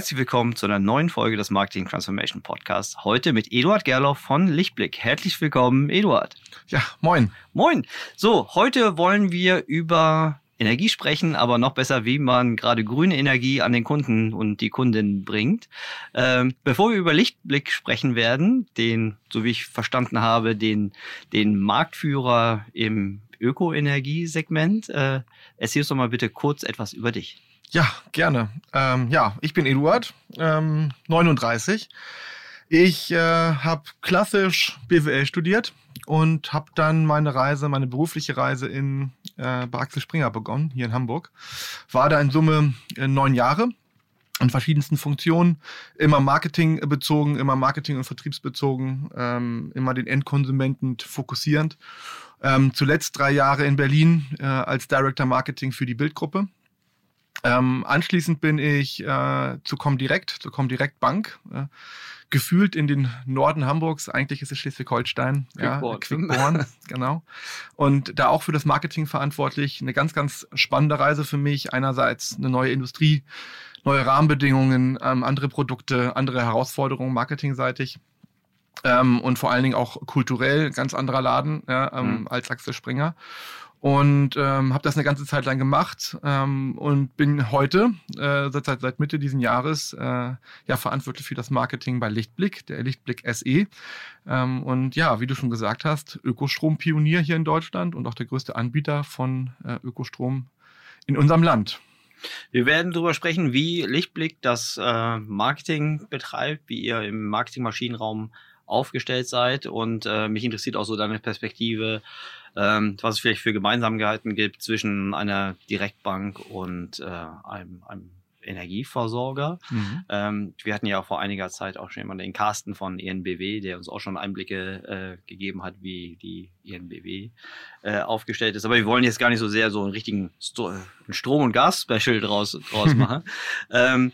Herzlich willkommen zu einer neuen Folge des Marketing Transformation Podcasts. Heute mit Eduard Gerloff von Lichtblick. Herzlich willkommen, Eduard. Ja, moin. Moin. So, heute wollen wir über Energie sprechen, aber noch besser, wie man gerade grüne Energie an den Kunden und die Kundin bringt. Ähm, bevor wir über Lichtblick sprechen werden, den, so wie ich verstanden habe, den, den Marktführer im Ökoenergiesegment, äh, erzähl uns doch mal bitte kurz etwas über dich. Ja, gerne. Ähm, ja, ich bin Eduard, ähm, 39. Ich äh, habe klassisch BWL studiert und habe dann meine Reise, meine berufliche Reise in äh, bei Axel Springer begonnen, hier in Hamburg. War da in Summe äh, neun Jahre in verschiedensten Funktionen, immer Marketing bezogen, immer Marketing- und Vertriebsbezogen, ähm, immer den Endkonsumenten fokussierend. Ähm, zuletzt drei Jahre in Berlin äh, als Director Marketing für die Bildgruppe ähm, anschließend bin ich äh, zu Comdirect, zu Comdirect Bank, äh, gefühlt in den Norden Hamburgs. Eigentlich ist es Schleswig-Holstein, ja, Quickborn, genau. Und da auch für das Marketing verantwortlich. Eine ganz, ganz spannende Reise für mich. Einerseits eine neue Industrie, neue Rahmenbedingungen, ähm, andere Produkte, andere Herausforderungen marketingseitig. Ähm, und vor allen Dingen auch kulturell ganz anderer Laden ja, ähm, mhm. als Axel Springer und ähm, habe das eine ganze Zeit lang gemacht ähm, und bin heute äh, seit, seit Mitte diesen Jahres äh, ja verantwortlich für das Marketing bei Lichtblick, der Lichtblick SE. Ähm, und ja, wie du schon gesagt hast, Ökostrom-Pionier hier in Deutschland und auch der größte Anbieter von äh, Ökostrom in unserem Land. Wir werden darüber sprechen, wie Lichtblick das äh, Marketing betreibt, wie ihr im Marketingmaschinenraum aufgestellt seid und äh, mich interessiert auch so deine Perspektive ähm, was es vielleicht für Gemeinsamkeiten gibt zwischen einer Direktbank und äh, einem, einem Energieversorger. Mhm. Ähm, wir hatten ja auch vor einiger Zeit auch schon jemanden, den Carsten von ENBW, der uns auch schon Einblicke äh, gegeben hat, wie die ENBW äh, aufgestellt ist. Aber wir wollen jetzt gar nicht so sehr so einen richtigen Sto Strom- und Gas-Special draus, draus machen. ähm,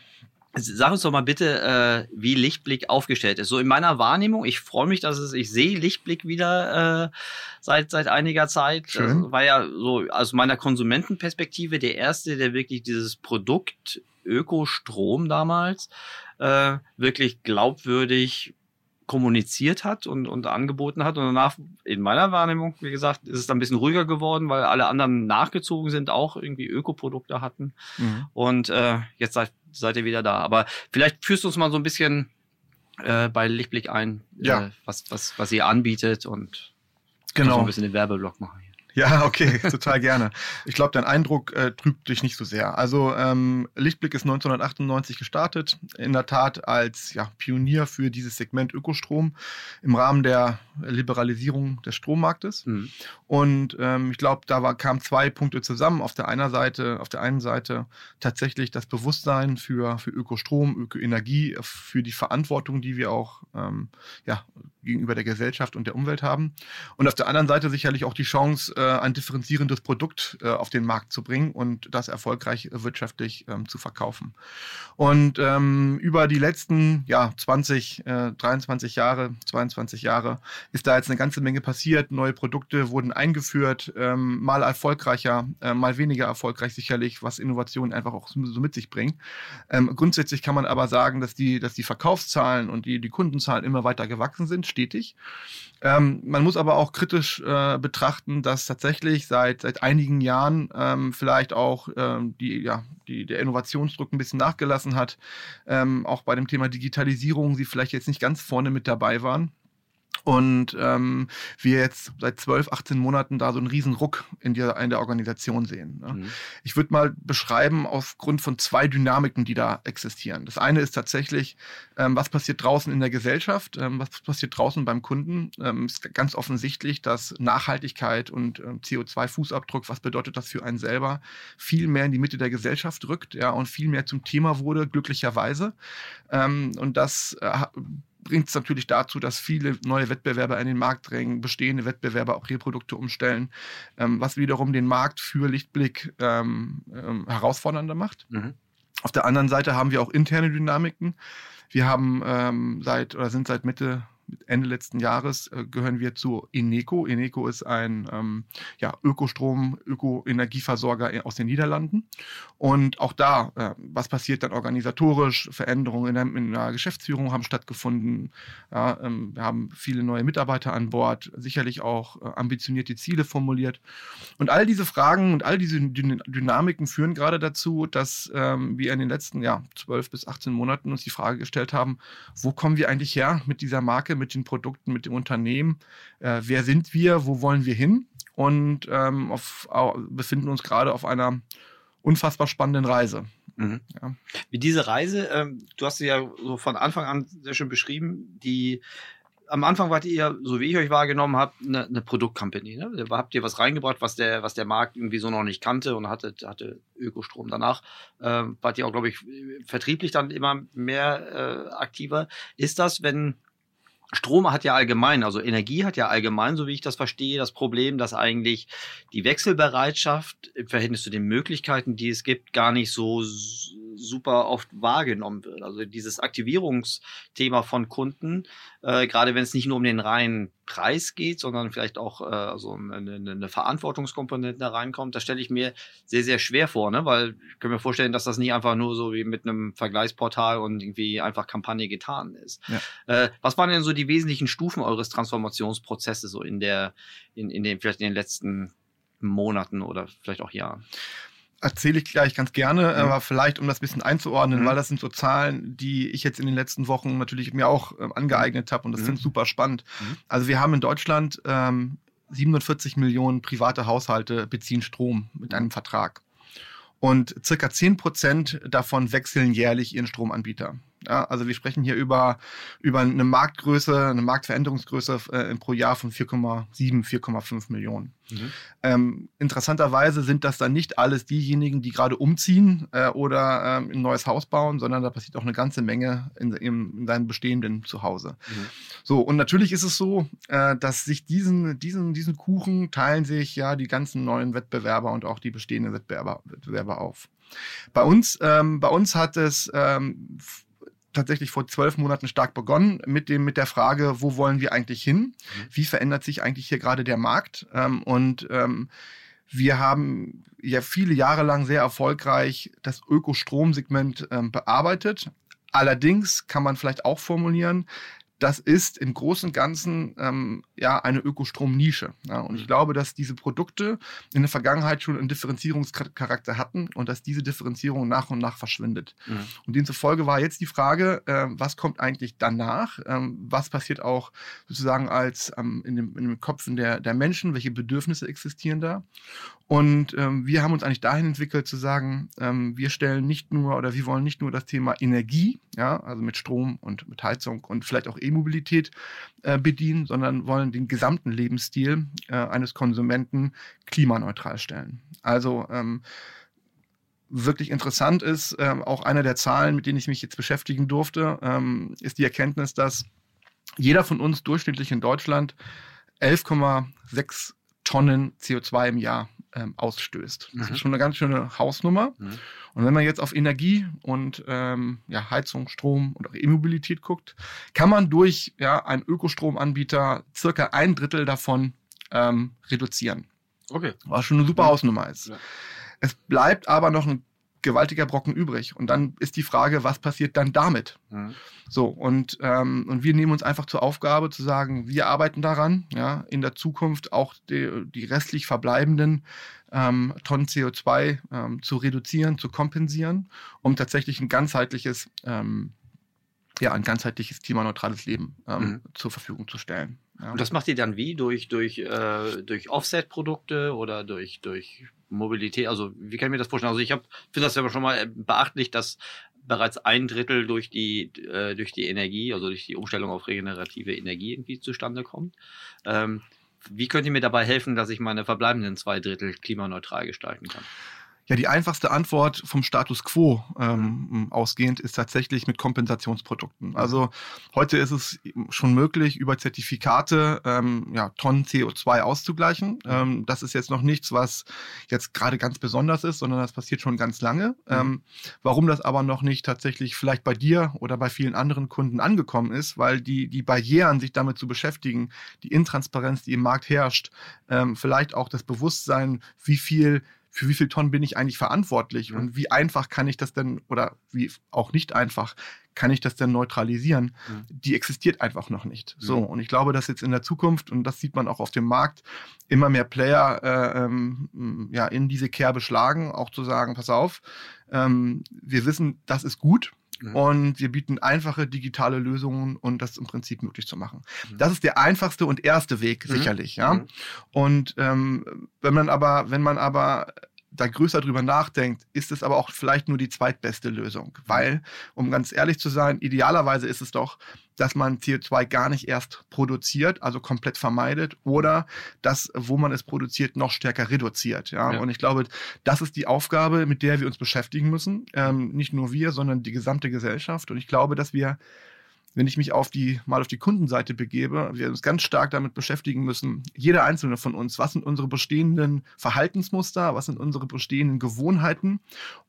Sag uns doch mal bitte, äh, wie Lichtblick aufgestellt ist. So in meiner Wahrnehmung, ich freue mich, dass es, ich sehe Lichtblick wieder äh, seit seit einiger Zeit. Schön. Das war ja so aus meiner Konsumentenperspektive der erste, der wirklich dieses Produkt Ökostrom damals äh, wirklich glaubwürdig kommuniziert hat und, und angeboten hat. Und danach, in meiner Wahrnehmung, wie gesagt, ist es dann ein bisschen ruhiger geworden, weil alle anderen nachgezogen sind, auch irgendwie Ökoprodukte hatten. Mhm. Und äh, jetzt seid, seid ihr wieder da. Aber vielleicht führst du uns mal so ein bisschen äh, bei Lichtblick ein, ja. äh, was, was, was ihr anbietet und genau. ein bisschen den Werbeblock machen. Ja, okay, total gerne. Ich glaube, dein Eindruck äh, trübt dich nicht so sehr. Also ähm, Lichtblick ist 1998 gestartet, in der Tat als ja, Pionier für dieses Segment Ökostrom im Rahmen der Liberalisierung des Strommarktes. Mhm. Und ähm, ich glaube, da war, kamen zwei Punkte zusammen. Auf der einen Seite, auf der einen Seite tatsächlich das Bewusstsein für, für Ökostrom, Ökoenergie, für die Verantwortung, die wir auch ähm, ja, gegenüber der Gesellschaft und der Umwelt haben. Und auf der anderen Seite sicherlich auch die Chance, äh, ein differenzierendes Produkt äh, auf den Markt zu bringen und das erfolgreich wirtschaftlich ähm, zu verkaufen. Und ähm, über die letzten ja, 20, äh, 23 Jahre, 22 Jahre ist da jetzt eine ganze Menge passiert. Neue Produkte wurden eingeführt, ähm, mal erfolgreicher, äh, mal weniger erfolgreich sicherlich, was Innovation einfach auch so mit sich bringt. Ähm, grundsätzlich kann man aber sagen, dass die, dass die Verkaufszahlen und die, die Kundenzahlen immer weiter gewachsen sind stetig. Man muss aber auch kritisch äh, betrachten, dass tatsächlich seit, seit einigen Jahren ähm, vielleicht auch ähm, die, ja, die, der Innovationsdruck ein bisschen nachgelassen hat. Ähm, auch bei dem Thema Digitalisierung sie vielleicht jetzt nicht ganz vorne mit dabei waren und ähm, wir jetzt seit 12, 18 Monaten da so einen riesen Ruck in der, in der Organisation sehen. Ne? Mhm. Ich würde mal beschreiben aufgrund von zwei Dynamiken, die da existieren. Das eine ist tatsächlich, ähm, was passiert draußen in der Gesellschaft, ähm, was passiert draußen beim Kunden. Ähm, ist ganz offensichtlich, dass Nachhaltigkeit und ähm, CO2-Fußabdruck, was bedeutet das für einen selber, viel mehr in die Mitte der Gesellschaft rückt ja, und viel mehr zum Thema wurde, glücklicherweise. Ähm, und das äh, bringt es natürlich dazu, dass viele neue Wettbewerber in den Markt drängen, bestehende Wettbewerber auch ihre Produkte umstellen, ähm, was wiederum den Markt für Lichtblick ähm, ähm, herausfordernder macht. Mhm. Auf der anderen Seite haben wir auch interne Dynamiken. Wir haben ähm, seit oder sind seit Mitte Ende letzten Jahres äh, gehören wir zu Eneco. Eneco ist ein ähm, ja, Ökostrom, Ökoenergieversorger aus den Niederlanden. Und auch da, äh, was passiert dann organisatorisch? Veränderungen in der, in der Geschäftsführung haben stattgefunden. Ja, ähm, wir haben viele neue Mitarbeiter an Bord, sicherlich auch äh, ambitionierte Ziele formuliert. Und all diese Fragen und all diese Dynamiken führen gerade dazu, dass ähm, wir in den letzten ja, 12 bis 18 Monaten uns die Frage gestellt haben, wo kommen wir eigentlich her mit dieser Marke? Mit den Produkten, mit dem Unternehmen. Äh, wer sind wir? Wo wollen wir hin? Und ähm, auf, auf, befinden uns gerade auf einer unfassbar spannenden Reise. Mhm. Ja. Wie diese Reise, ähm, du hast sie ja so von Anfang an sehr schön beschrieben, die am Anfang wart ihr, so wie ich euch wahrgenommen habe, eine, eine Produktcompany. Ne? Da habt ihr was reingebracht, was der, was der Markt irgendwie so noch nicht kannte und hatte, hatte Ökostrom. Danach äh, wart ihr auch, glaube ich, vertrieblich dann immer mehr äh, aktiver. Ist das, wenn Strom hat ja allgemein, also Energie hat ja allgemein, so wie ich das verstehe, das Problem, dass eigentlich die Wechselbereitschaft im Verhältnis zu den Möglichkeiten, die es gibt, gar nicht so super oft wahrgenommen wird. Also dieses Aktivierungsthema von Kunden, äh, gerade wenn es nicht nur um den reinen Preis geht, sondern vielleicht auch äh, so eine, eine Verantwortungskomponente da reinkommt, das stelle ich mir sehr, sehr schwer vor, ne? weil ich kann mir vorstellen, dass das nicht einfach nur so wie mit einem Vergleichsportal und irgendwie einfach Kampagne getan ist. Ja. Äh, was waren denn so die wesentlichen Stufen eures Transformationsprozesses so in der, in, in den, vielleicht in den letzten Monaten oder vielleicht auch Jahren? Erzähle ich gleich ganz gerne, mhm. aber vielleicht um das ein bisschen einzuordnen, mhm. weil das sind so Zahlen, die ich jetzt in den letzten Wochen natürlich mir auch äh, angeeignet habe und das mhm. ich super spannend. Mhm. Also wir haben in Deutschland ähm, 47 Millionen private Haushalte beziehen Strom mit einem Vertrag. Und circa 10 Prozent davon wechseln jährlich ihren Stromanbieter. Ja, also wir sprechen hier über, über eine Marktgröße, eine Marktveränderungsgröße äh, pro Jahr von 4,7, 4,5 Millionen. Mhm. Ähm, interessanterweise sind das dann nicht alles diejenigen, die gerade umziehen äh, oder ähm, ein neues Haus bauen, sondern da passiert auch eine ganze Menge in, in, in seinem bestehenden Zuhause. Mhm. So, und natürlich ist es so, äh, dass sich diesen, diesen, diesen Kuchen teilen sich ja die ganzen neuen Wettbewerber und auch die bestehenden Wettbewerber, Wettbewerber auf. Bei uns, ähm, bei uns hat es ähm, tatsächlich vor zwölf Monaten stark begonnen mit dem mit der Frage, wo wollen wir eigentlich hin? Mhm. Wie verändert sich eigentlich hier gerade der Markt? Ähm, und ähm, wir haben ja viele Jahre lang sehr erfolgreich das Ökostromsegment ähm, bearbeitet. Allerdings kann man vielleicht auch formulieren, das ist im Großen und Ganzen ähm, ja eine Ökostrom-Nische. Ja, und ich mhm. glaube, dass diese Produkte in der Vergangenheit schon einen Differenzierungscharakter hatten und dass diese Differenzierung nach und nach verschwindet. Mhm. Und demzufolge war jetzt die Frage, äh, was kommt eigentlich danach? Ähm, was passiert auch sozusagen als ähm, in, dem, in den Köpfen der, der Menschen? Welche Bedürfnisse existieren da? Und ähm, wir haben uns eigentlich dahin entwickelt zu sagen, ähm, wir stellen nicht nur oder wir wollen nicht nur das Thema Energie, ja, also mit Strom und mit Heizung und vielleicht auch E-Mobilität äh, bedienen, sondern wollen den gesamten Lebensstil äh, eines Konsumenten klimaneutral stellen. Also ähm, wirklich interessant ist, äh, auch einer der Zahlen, mit denen ich mich jetzt beschäftigen durfte, ähm, ist die Erkenntnis, dass jeder von uns durchschnittlich in Deutschland 11,6 Tonnen CO2 im Jahr ähm, ausstößt. Das mhm. ist schon eine ganz schöne Hausnummer. Mhm. Und wenn man jetzt auf Energie und ähm, ja, Heizung, Strom und auch E-Mobilität guckt, kann man durch ja, einen Ökostromanbieter circa ein Drittel davon ähm, reduzieren. Okay. Was schon eine super Hausnummer ist. Ja. Es bleibt aber noch ein gewaltiger Brocken übrig. Und dann ist die Frage, was passiert dann damit? Mhm. So, und, ähm, und wir nehmen uns einfach zur Aufgabe zu sagen, wir arbeiten daran, ja, in der Zukunft auch die, die restlich verbleibenden ähm, Tonnen CO2 ähm, zu reduzieren, zu kompensieren, um tatsächlich ein ganzheitliches ähm, ja, ein ganzheitliches klimaneutrales Leben ähm, mhm. zur Verfügung zu stellen. Ja. Und das macht ihr dann wie? Durch, durch, äh, durch Offset-Produkte oder durch, durch Mobilität? Also wie kann ich mir das vorstellen? Also ich finde das ja schon mal beachtlich, dass bereits ein Drittel durch die, äh, durch die Energie, also durch die Umstellung auf regenerative Energie irgendwie zustande kommt. Ähm, wie könnt ihr mir dabei helfen, dass ich meine verbleibenden zwei Drittel klimaneutral gestalten kann? Ja, die einfachste Antwort vom Status quo ähm, ausgehend ist tatsächlich mit Kompensationsprodukten. Also heute ist es schon möglich, über Zertifikate ähm, ja, Tonnen CO2 auszugleichen. Ähm, das ist jetzt noch nichts, was jetzt gerade ganz besonders ist, sondern das passiert schon ganz lange. Ähm, warum das aber noch nicht tatsächlich vielleicht bei dir oder bei vielen anderen Kunden angekommen ist, weil die, die Barrieren, sich damit zu beschäftigen, die Intransparenz, die im Markt herrscht, ähm, vielleicht auch das Bewusstsein, wie viel für wie viel Tonnen bin ich eigentlich verantwortlich mhm. und wie einfach kann ich das denn oder wie auch nicht einfach kann ich das denn neutralisieren? Mhm. Die existiert einfach noch nicht. So, und ich glaube, dass jetzt in der Zukunft, und das sieht man auch auf dem Markt, immer mehr Player äh, ähm, ja, in diese Kerbe schlagen, auch zu sagen, pass auf, ähm, wir wissen, das ist gut, Mhm. Und wir bieten einfache digitale Lösungen und das im Prinzip möglich zu machen. Mhm. Das ist der einfachste und erste Weg, mhm. sicherlich, ja. Mhm. Und ähm, wenn man aber, wenn man aber da größer drüber nachdenkt, ist es aber auch vielleicht nur die zweitbeste Lösung. Weil, um ganz ehrlich zu sein, idealerweise ist es doch, dass man CO2 gar nicht erst produziert, also komplett vermeidet, oder das, wo man es produziert, noch stärker reduziert. Ja? ja. Und ich glaube, das ist die Aufgabe, mit der wir uns beschäftigen müssen. Ähm, nicht nur wir, sondern die gesamte Gesellschaft. Und ich glaube, dass wir wenn ich mich auf die, mal auf die Kundenseite begebe, wir uns ganz stark damit beschäftigen müssen, jeder einzelne von uns, was sind unsere bestehenden Verhaltensmuster, was sind unsere bestehenden Gewohnheiten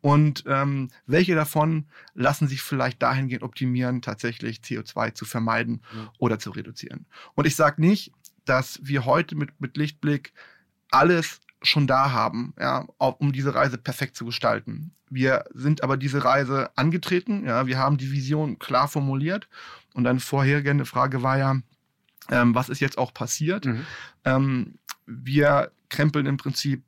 und ähm, welche davon lassen sich vielleicht dahingehend optimieren, tatsächlich CO2 zu vermeiden ja. oder zu reduzieren. Und ich sage nicht, dass wir heute mit, mit Lichtblick alles schon da haben, ja, um diese Reise perfekt zu gestalten. Wir sind aber diese Reise angetreten, ja, wir haben die Vision klar formuliert und eine vorhergehende Frage war ja, ähm, was ist jetzt auch passiert? Mhm. Ähm, wir krempeln im Prinzip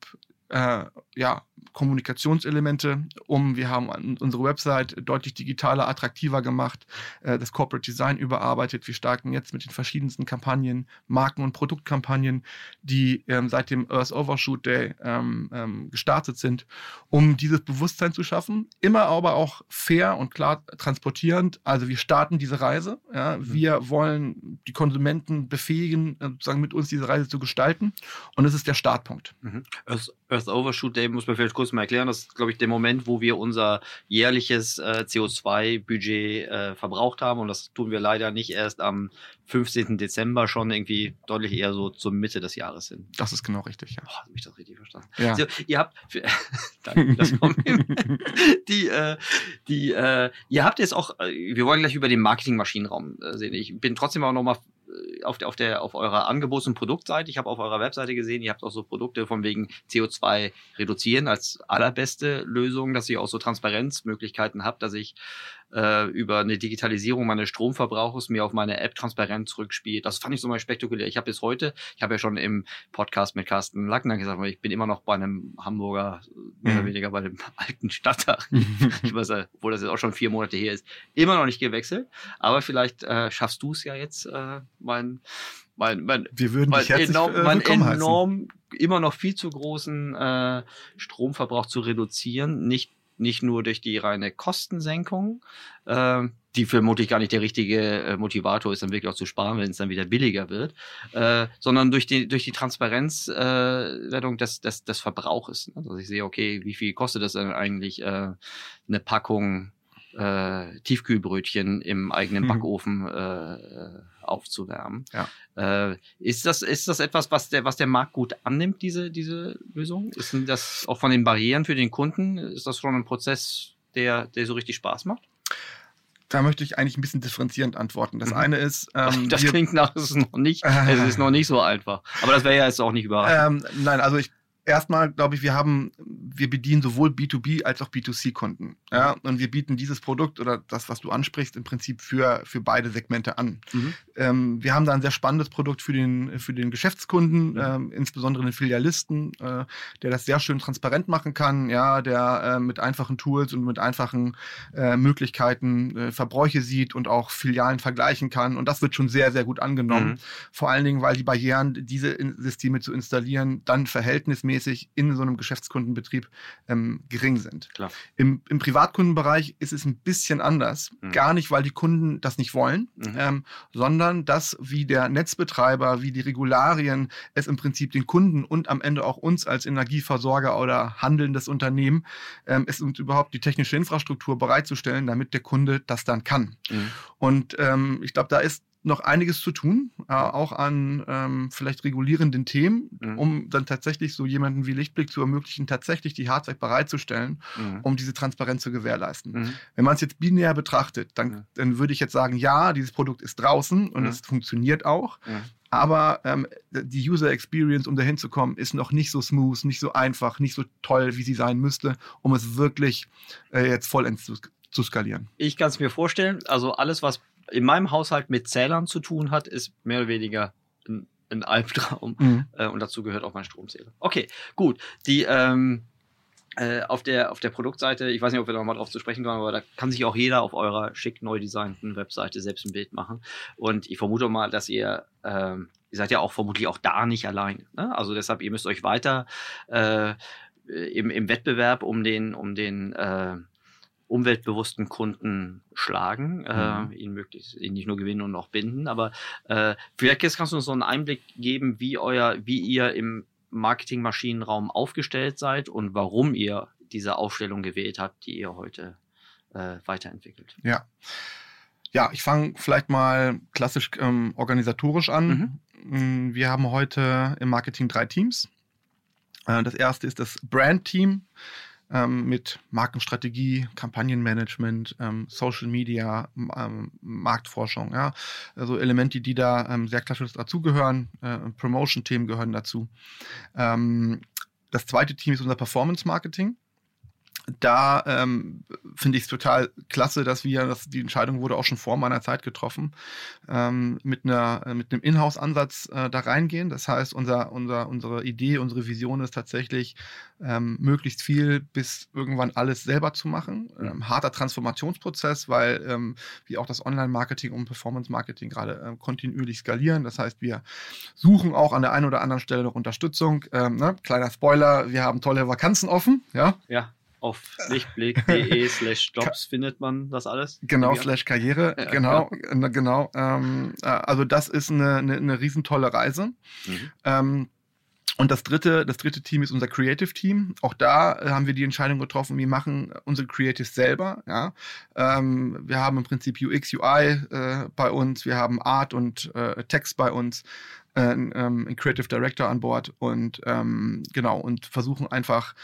äh, ja, Kommunikationselemente um. Wir haben unsere Website deutlich digitaler, attraktiver gemacht, äh, das Corporate Design überarbeitet. Wir starten jetzt mit den verschiedensten Kampagnen, Marken- und Produktkampagnen, die ähm, seit dem Earth Overshoot Day ähm, ähm, gestartet sind, um dieses Bewusstsein zu schaffen. Immer aber auch fair und klar transportierend. Also wir starten diese Reise. Ja. Mhm. Wir wollen die Konsumenten befähigen, äh, sozusagen mit uns diese Reise zu gestalten. Und es ist der Startpunkt. Mhm. Earth, Earth Overshoot Day muss man vielleicht kurz mal erklären. Das ist, glaube ich, der Moment, wo wir unser jährliches äh, CO2-Budget äh, verbraucht haben. Und das tun wir leider nicht erst am 15. Dezember, schon irgendwie deutlich eher so zur Mitte des Jahres hin. Das ist genau richtig, ja. Boah, habe ich das richtig verstanden. Ja. Also, ihr habt, für, danke, das die, äh, die, äh, ihr habt jetzt auch, äh, wir wollen gleich über den Marketingmaschinenraum äh, sehen. Ich bin trotzdem auch nochmal auf der, auf der, auf eurer Angebots- und Produktseite. Ich habe auf eurer Webseite gesehen, ihr habt auch so Produkte von wegen CO2 reduzieren als allerbeste Lösung, dass ihr auch so Transparenzmöglichkeiten habt, dass ich äh, über eine Digitalisierung meines Stromverbrauchs mir auf meine App transparent zurückspielt. Das fand ich so mal spektakulär. Ich habe bis heute, ich habe ja schon im Podcast mit Carsten Lackner gesagt, ich bin immer noch bei einem Hamburger, mehr oder mhm. weniger bei dem alten Stadtdach. ich weiß, obwohl das jetzt auch schon vier Monate her ist, immer noch nicht gewechselt. Aber vielleicht äh, schaffst du es ja jetzt, äh, mein mein, mein, Wir würden mein enorm, äh, mein enorm immer noch viel zu großen äh, Stromverbrauch zu reduzieren, nicht nicht nur durch die reine Kostensenkung, äh, die vermutlich gar nicht der richtige äh, Motivator ist, dann wirklich auch zu sparen, wenn es dann wieder billiger wird, äh, sondern durch die, durch die Transparenzwertung äh, des, des, des Verbrauches. Also ich sehe, okay, wie viel kostet das denn eigentlich äh, eine Packung äh, Tiefkühlbrötchen im eigenen mhm. Backofen äh, aufzuwärmen. Ja. Äh, ist, das, ist das etwas, was der, was der Markt gut annimmt, diese, diese Lösung? Ist das auch von den Barrieren für den Kunden? Ist das schon ein Prozess, der, der so richtig Spaß macht? Da möchte ich eigentlich ein bisschen differenzierend antworten. Das mhm. eine ist. Ähm, das klingt nach, es ist noch nicht, es ist noch nicht so einfach. Aber das wäre ja jetzt auch nicht überraschend. Ähm, nein, also ich erstmal glaube ich, wir haben, wir bedienen sowohl B2B als auch B2C-Kunden. Ja? Und wir bieten dieses Produkt oder das, was du ansprichst, im Prinzip für, für beide Segmente an. Mhm. Ähm, wir haben da ein sehr spannendes Produkt für den, für den Geschäftskunden, mhm. ähm, insbesondere den Filialisten, äh, der das sehr schön transparent machen kann, ja, der äh, mit einfachen Tools und mit einfachen äh, Möglichkeiten äh, Verbräuche sieht und auch Filialen vergleichen kann. Und das wird schon sehr, sehr gut angenommen. Mhm. Vor allen Dingen, weil die Barrieren, diese Systeme zu installieren, dann verhältnismäßig regelmäßig in so einem Geschäftskundenbetrieb Betrieb ähm, gering sind. Klar. Im, Im Privatkundenbereich ist es ein bisschen anders. Mhm. Gar nicht, weil die Kunden das nicht wollen, Mhm. ähm, sondern dass wie der Netzbetreiber, wie die Regularien es im Prinzip den Kunden und am Ende auch uns als Energieversorger oder handelndes Unternehmen ähm, es uns überhaupt die technische Infrastruktur bereitzustellen, damit der Kunde das dann kann. Mhm. Und ähm, ich glaube, da ist noch einiges zu tun, äh, auch an ähm, vielleicht regulierenden Themen, Mhm. um dann tatsächlich so jemanden wie Lichtblick zu ermöglichen, tatsächlich die Hardware bereitzustellen, Mhm. um diese Transparenz zu gewährleisten. Mhm. Wenn man es jetzt binär betrachtet, dann, dann würde ich jetzt sagen, ja, dieses Produkt ist draußen und Mhm. es funktioniert auch. Aber ähm, die User Experience, um dahin zu kommen, ist noch nicht so smooth, nicht so einfach, nicht so toll, wie sie sein müsste, um es wirklich äh, jetzt vollends zu, zu skalieren. Ich kann es mir vorstellen. Also alles, was in meinem Haushalt mit Zählern zu tun hat, ist mehr oder weniger ein, ein Albtraum. Äh, und dazu gehört auch mein Stromzähler. Okay, gut. Die ähm, äh, auf, der, auf der Produktseite, ich weiß nicht, ob wir da nochmal drauf zu sprechen kommen, aber da kann sich auch jeder auf eurer schick neu designten Webseite selbst ein Bild machen. Und ich vermute mal, dass ihr, ähm, ihr seid ja auch vermutlich auch da nicht allein. Ne? Also deshalb, ihr müsst euch weiter äh, im, im Wettbewerb um den, um den äh, umweltbewussten Kunden schlagen, Mhm. äh, ihn möglichst ihn nicht nur gewinnen und auch binden. Aber äh, vielleicht jetzt kannst du uns so einen Einblick geben, wie euer, wie ihr im Marketingmaschinenraum aufgestellt seid und warum ihr diese Aufstellung gewählt habt, die ihr heute äh, weiterentwickelt. Ja. Ja, ich fange vielleicht mal klassisch ähm, organisatorisch an. Mm, Wir haben heute im Marketing drei Teams. Äh, das erste ist das Brand-Team ähm, mit Markenstrategie, Kampagnenmanagement, ähm, Social Media, ähm, Marktforschung. Ja? Also Elemente, die da ähm, sehr klassisch dazugehören. Äh, Promotion-Themen gehören dazu. Ähm, das zweite Team ist unser Performance-Marketing da ähm, finde ich es total klasse, dass wir, dass die Entscheidung wurde auch schon vor meiner Zeit getroffen, ähm, mit einer äh, mit einem Inhouse-Ansatz äh, da reingehen. Das heißt, unser, unser, unsere Idee, unsere Vision ist tatsächlich, ähm, möglichst viel bis irgendwann alles selber zu machen. Ähm, harter Transformationsprozess, weil ähm, wir auch das Online-Marketing und Performance-Marketing gerade ähm, kontinuierlich skalieren. Das heißt, wir suchen auch an der einen oder anderen Stelle noch Unterstützung. Ähm, ne? Kleiner Spoiler, wir haben tolle Vakanzen offen, ja. Ja, auf lichtblick.de slash jobs findet man das alles. Genau, Ja. slash Karriere, Ja, genau, äh, genau. Ähm, äh, also das ist eine, eine, eine riesentolle Reise. Mhm. Ähm, und das dritte, das dritte Team ist unser Creative Team. Auch da äh, haben wir die Entscheidung getroffen, wir machen unsere Creatives selber. Ja? Ähm, wir haben im Prinzip UX, UI äh, bei uns, wir haben Art und äh, Text bei uns, äh, ähm, einen Creative Director an Bord und ähm, genau und versuchen einfach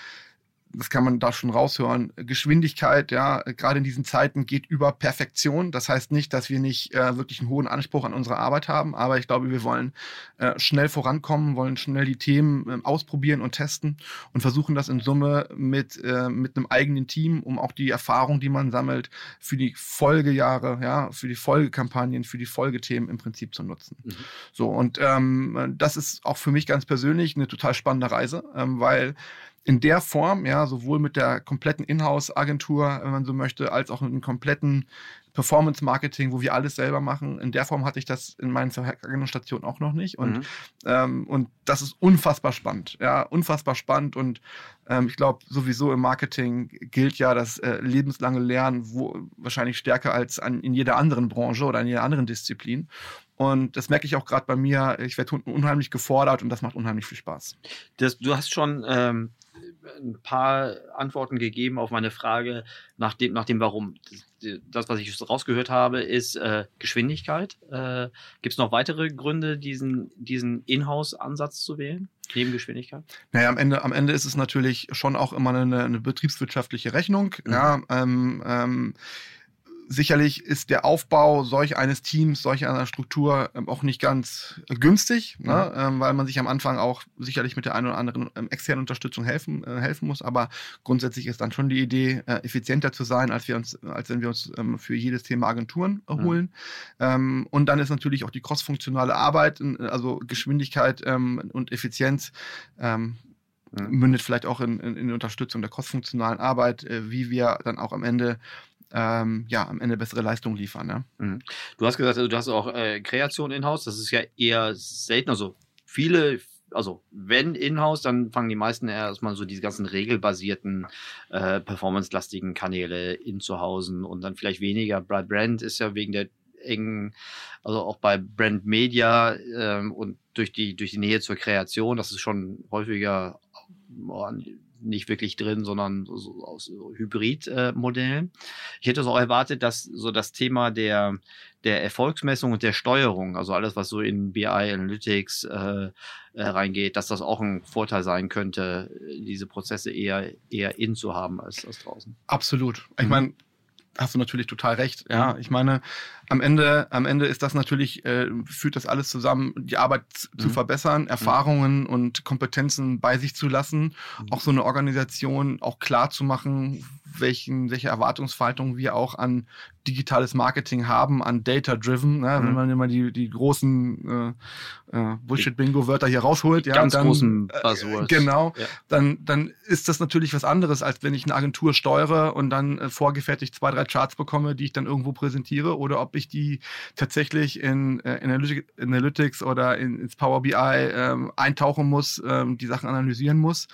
das kann man da schon raushören. Geschwindigkeit, ja, gerade in diesen Zeiten geht über Perfektion. Das heißt nicht, dass wir nicht äh, wirklich einen hohen Anspruch an unsere Arbeit haben, aber ich glaube, wir wollen äh, schnell vorankommen, wollen schnell die Themen äh, ausprobieren und testen und versuchen das in Summe mit, äh, mit einem eigenen Team, um auch die Erfahrung, die man sammelt, für die Folgejahre, ja, für die Folgekampagnen, für die Folgethemen im Prinzip zu nutzen. Mhm. So, und ähm, das ist auch für mich ganz persönlich eine total spannende Reise, ähm, weil in der Form, ja, sowohl mit der kompletten Inhouse-Agentur, wenn man so möchte, als auch mit einem kompletten Performance-Marketing, wo wir alles selber machen. In der Form hatte ich das in meinen vergangenen Stationen auch noch nicht. Und, Mhm. ähm, und das ist unfassbar spannend. Ja, unfassbar spannend. Und ähm, ich glaube, sowieso im Marketing gilt ja das äh, lebenslange Lernen wo, wahrscheinlich stärker als an, in jeder anderen Branche oder in jeder anderen Disziplin. Und das merke ich auch gerade bei mir. Ich werde unheimlich gefordert und das macht unheimlich viel Spaß. Das, du hast schon ähm, ein paar Antworten gegeben auf meine Frage nach dem, nach dem Warum. Das, was ich rausgehört habe, ist äh, Geschwindigkeit. Äh, Gibt es noch weitere Gründe, diesen, diesen Inhouse-Ansatz zu wählen? Neben Geschwindigkeit? Naja, am Ende, am Ende ist es natürlich schon auch immer eine, eine betriebswirtschaftliche Rechnung. Mhm. Ja, ähm, ähm, sicherlich ist der Aufbau solch eines Teams, solch einer Struktur ähm, auch nicht ganz äh, günstig, ne? ähm, weil man sich am Anfang auch sicherlich mit der einen oder anderen ähm, externen Unterstützung helfen, äh, helfen muss. Aber grundsätzlich ist dann schon die Idee, äh, effizienter zu sein, als wir uns, als wenn wir uns für jedes Thema Agenturen Mhm. holen. Ähm, und dann ist natürlich auch die crossfunktionale Arbeit, also Geschwindigkeit und Effizienz. Mhm. mündet vielleicht auch in, in, in Unterstützung der crossfunktionalen Arbeit, äh, wie wir dann auch am Ende ähm, ja am Ende bessere Leistung liefern. Ne? Mhm. Du hast gesagt, also du hast auch äh, Kreation in-house. Das ist ja eher selten. Also viele also wenn in-house, dann fangen die meisten erstmal so diese ganzen regelbasierten, äh, performance-lastigen Kanäle in zu Hause und dann vielleicht weniger. Brand ist ja wegen der engen, also auch bei Brand Media ähm, und durch die, durch die Nähe zur Kreation, das ist schon häufiger nicht wirklich drin, sondern so aus so Hybrid-Modellen. Äh, ich hätte es auch erwartet, dass so das Thema der, der Erfolgsmessung und der Steuerung, also alles, was so in BI Analytics äh, äh, reingeht, dass das auch ein Vorteil sein könnte, diese Prozesse eher, eher in zu haben als, als draußen. Absolut. Ich mhm. meine, hast du natürlich total recht. Ja, ich meine, am Ende, am Ende ist das natürlich, äh, führt das alles zusammen, die Arbeit mhm. zu verbessern, mhm. Erfahrungen mhm. und Kompetenzen bei sich zu lassen, mhm. auch so eine Organisation auch klar zu machen, welchen, welche Erwartungshaltung wir auch an digitales Marketing haben, an Data-Driven, ne? wenn mhm. man immer die, die großen äh, äh, Bullshit-Bingo-Wörter hier rausholt. Die ja, ganz dann, großen äh, Buzzwords. Äh, genau, ja. dann, dann ist das natürlich was anderes, als wenn ich eine Agentur steuere und dann äh, vorgefertigt zwei, drei Charts bekomme, die ich dann irgendwo präsentiere oder ob ich die tatsächlich in, in Analytics oder in, ins Power BI ähm, eintauchen muss, ähm, die Sachen analysieren muss.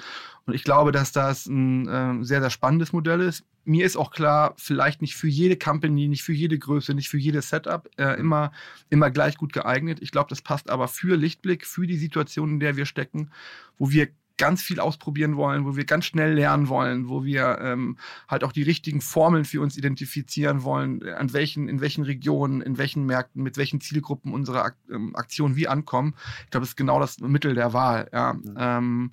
Und ich glaube, dass das ein äh, sehr, sehr spannendes Modell ist. Mir ist auch klar, vielleicht nicht für jede Company, nicht für jede Größe, nicht für jedes Setup äh, immer, immer gleich gut geeignet. Ich glaube, das passt aber für Lichtblick, für die Situation, in der wir stecken, wo wir ganz viel ausprobieren wollen, wo wir ganz schnell lernen wollen, wo wir ähm, halt auch die richtigen Formeln für uns identifizieren wollen, an welchen, in welchen Regionen, in welchen Märkten, mit welchen Zielgruppen unsere ähm, Aktionen wie ankommen. Ich glaube, das ist genau das Mittel der Wahl. Ja. Mhm. Ähm,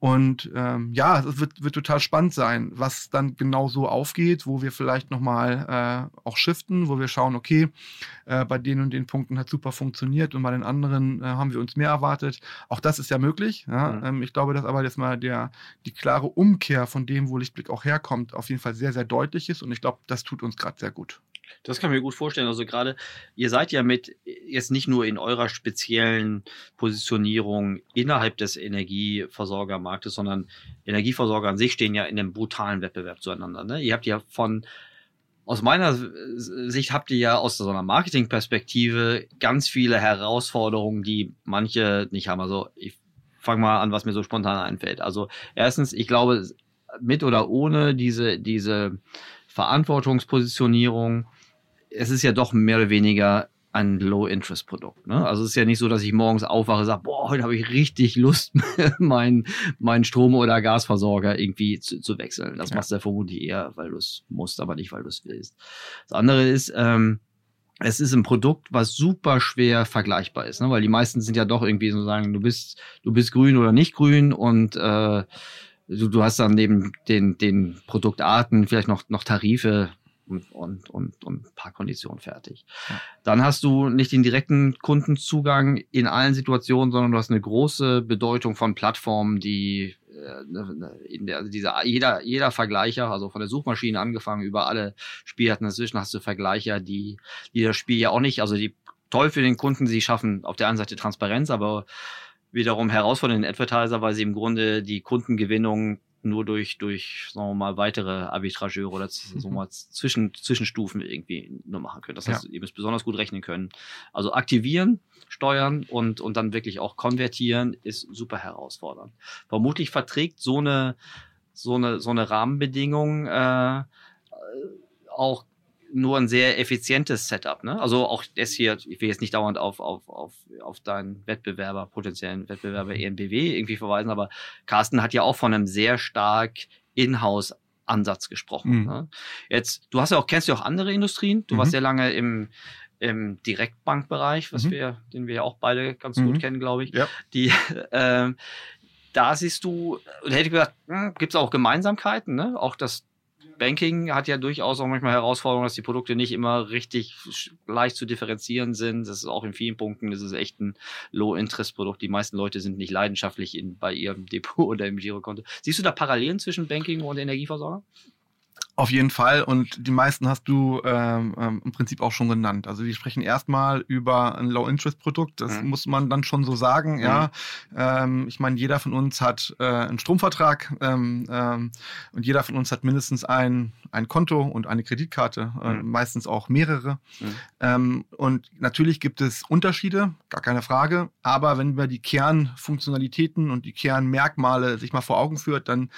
und ähm, ja, es wird, wird total spannend sein, was dann genau so aufgeht, wo wir vielleicht nochmal äh, auch shiften, wo wir schauen, okay, äh, bei den und den Punkten hat super funktioniert und bei den anderen äh, haben wir uns mehr erwartet. Auch das ist ja möglich. Ja? Mhm. Ähm, ich glaube, dass aber jetzt mal der, die klare Umkehr von dem, wo Lichtblick auch herkommt, auf jeden Fall sehr, sehr deutlich ist und ich glaube, das tut uns gerade sehr gut. Das kann ich mir gut vorstellen. Also gerade, ihr seid ja mit jetzt nicht nur in eurer speziellen Positionierung innerhalb des Energieversorgermarktes, sondern Energieversorger an sich stehen ja in einem brutalen Wettbewerb zueinander. Ne? Ihr habt ja von, aus meiner Sicht habt ihr ja aus so einer Marketingperspektive ganz viele Herausforderungen, die manche nicht haben. Also ich fange mal an, was mir so spontan einfällt. Also erstens, ich glaube, mit oder ohne diese, diese Verantwortungspositionierung es ist ja doch mehr oder weniger ein Low-Interest-Produkt. Ne? Also es ist ja nicht so, dass ich morgens aufwache und sage, boah, heute habe ich richtig Lust, meinen mein Strom- oder Gasversorger irgendwie zu, zu wechseln. Das ja. machst du ja vermutlich eher, weil du es musst, aber nicht, weil du es willst. Das andere ist, ähm, es ist ein Produkt, was super schwer vergleichbar ist, ne? weil die meisten sind ja doch irgendwie so sagen, du bist, du bist grün oder nicht grün und äh, du, du hast dann neben den, den Produktarten vielleicht noch, noch Tarife, und, und, und, und ein paar Konditionen fertig. Ja. Dann hast du nicht den direkten Kundenzugang in allen Situationen, sondern du hast eine große Bedeutung von Plattformen, die äh, ne, ne, in der, also dieser, jeder, jeder Vergleicher, also von der Suchmaschine angefangen über alle Spielarten dazwischen hast du Vergleicher, die, die das Spiel ja auch nicht, also die toll für den Kunden, sie schaffen auf der einen Seite Transparenz, aber wiederum herausfordernd den Advertiser, weil sie im Grunde die Kundengewinnung nur durch, durch, sagen wir mal, weitere Arbitrageure oder so mal Zwischen, Zwischenstufen irgendwie nur machen können. Das heißt, ja. ihr müsst besonders gut rechnen können. Also aktivieren, steuern und, und dann wirklich auch konvertieren ist super herausfordernd. Vermutlich verträgt so eine, so eine, so eine Rahmenbedingung äh, auch nur ein sehr effizientes Setup. Ne? Also auch das hier, ich will jetzt nicht dauernd auf, auf, auf, auf deinen Wettbewerber, potenziellen Wettbewerber mhm. ENBW irgendwie verweisen, aber Carsten hat ja auch von einem sehr stark in-house Ansatz gesprochen. Mhm. Ne? Jetzt, du hast ja auch, kennst ja auch andere Industrien. Du mhm. warst sehr lange im, im Direktbankbereich, was mhm. wir, den wir ja auch beide ganz gut mhm. kennen, glaube ich. Ja. Die, äh, da siehst du, hätte ich gesagt, hm, gibt es auch Gemeinsamkeiten, ne? Auch das Banking hat ja durchaus auch manchmal Herausforderungen, dass die Produkte nicht immer richtig leicht zu differenzieren sind. Das ist auch in vielen Punkten, das ist echt ein Low-Interest-Produkt. Die meisten Leute sind nicht leidenschaftlich in, bei ihrem Depot oder im Girokonto. Siehst du da Parallelen zwischen Banking und Energieversorger? Auf jeden Fall und die meisten hast du ähm, ähm, im Prinzip auch schon genannt. Also wir sprechen erstmal über ein Low-Interest-Produkt, das mhm. muss man dann schon so sagen. Mhm. Ja, ähm, ich meine, jeder von uns hat äh, einen Stromvertrag ähm, ähm, und jeder von uns hat mindestens ein, ein Konto und eine Kreditkarte, äh, mhm. meistens auch mehrere. Mhm. Ähm, und natürlich gibt es Unterschiede, gar keine Frage. Aber wenn man die Kernfunktionalitäten und die Kernmerkmale sich mal vor Augen führt, dann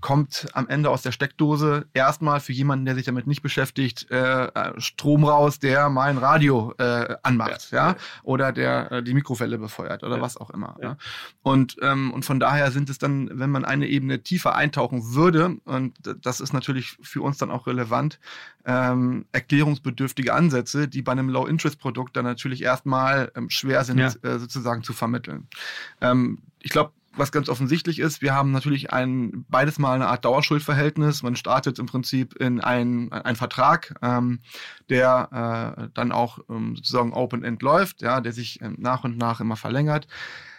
kommt am Ende aus der Steckdose erstmal für jemanden, der sich damit nicht beschäftigt, äh, Strom raus, der mein Radio äh, anmacht, ja, ja? oder der äh, die Mikrowelle befeuert oder ja. was auch immer. Ja. ja. Und ähm, und von daher sind es dann, wenn man eine Ebene tiefer eintauchen würde, und das ist natürlich für uns dann auch relevant, ähm, erklärungsbedürftige Ansätze, die bei einem Low-Interest-Produkt dann natürlich erstmal ähm, schwer sind, äh, sozusagen zu vermitteln. Ähm, ich glaube, was ganz offensichtlich ist, wir haben natürlich ein beides mal eine Art Dauerschuldverhältnis. Man startet im Prinzip in einen, einen Vertrag, ähm, der äh, dann auch ähm, sozusagen Open-End läuft, ja, der sich ähm, nach und nach immer verlängert.